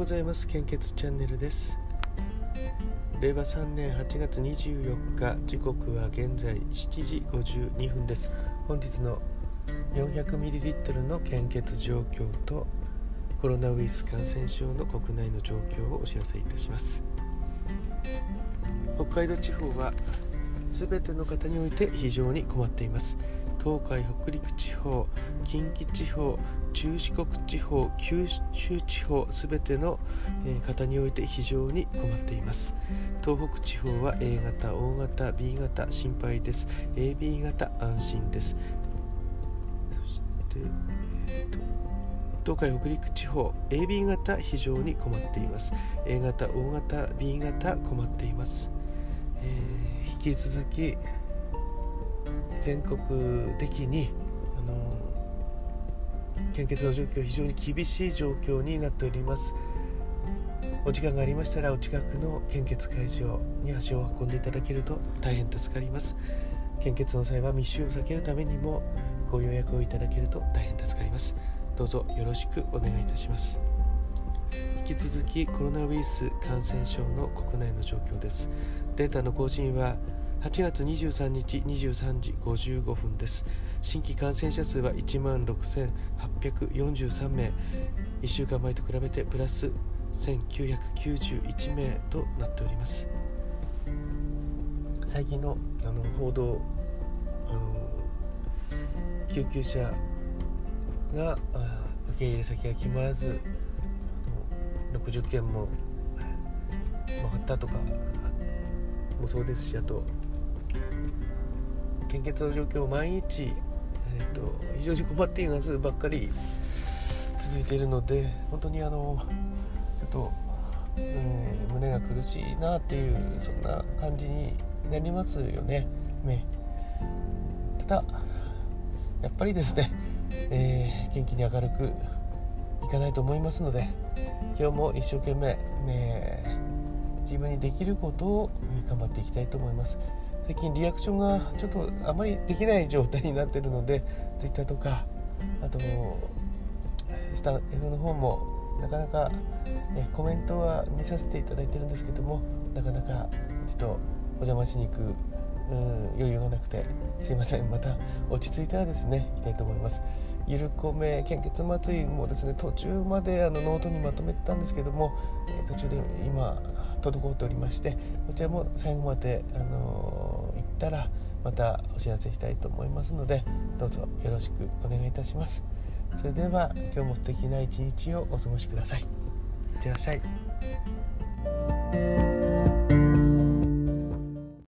ございます。献血チャンネルです。令和3年8月24日時刻は現在7時52分です。本日の 400ml の献血状況とコロナウイルス感染症の国内の状況をお知らせいたします。北海道地方は全ての方において非常に困っています。東海北陸地方近畿地方中四国地方九州地方すべての方において非常に困っています。東北地方は A 型 O 型 B 型心配です。AB 型安心です。そして、えーと、東海北陸地方 AB 型非常に困っています。A 型 O 型 B 型困っています、えー、引き続き全国的に献血の状況非常に厳しい状況になっております。お時間がありましたらお近くの献血会場に足を運んでいただけると大変助かります。献血の際は密集を避けるためにもご予約をいただけると大変助かります。どうぞよろしくお願いいたします。引き続きコロナウイルス感染症の国内の状況です。データの更新は8月23日23時55分です。新規感染者数は1万6843名。1週間前と比べてプラス1991名となっております。最近のあの報道あの救急車が受け入れ先が決まらず60件も回ったとかもそうですしあと献血の状況を毎日、えーと、非常に困っていますばっかり続いているので本当にあのちょっと、えー、胸が苦しいなっていうそんな感じになりますよね。ねただやっぱりですね、えー、元気に明るくいかないと思いますので今日も一生懸命、ね、自分にできることを頑張っていきたいと思います。最近リアクションがちょっとあまりできない状態になってるので Twitter とかあとスタ F の方もなかなかえコメントは見させていただいてるんですけどもなかなかちょっとお邪魔しに行く余裕がなくてすいません。また落ち着いたらですね行きたいと思います。ゆるこめ献血祭りもですね途中まであのノートにまとめてたんですけども、え途中で今滞っておりましてこちらも最後まで、あのー、行ったらまたお知らせしたいと思いますのでどうぞよろしくお願いいたします。それでは今日も素敵な一日をお過ごしください。いってらっしゃい。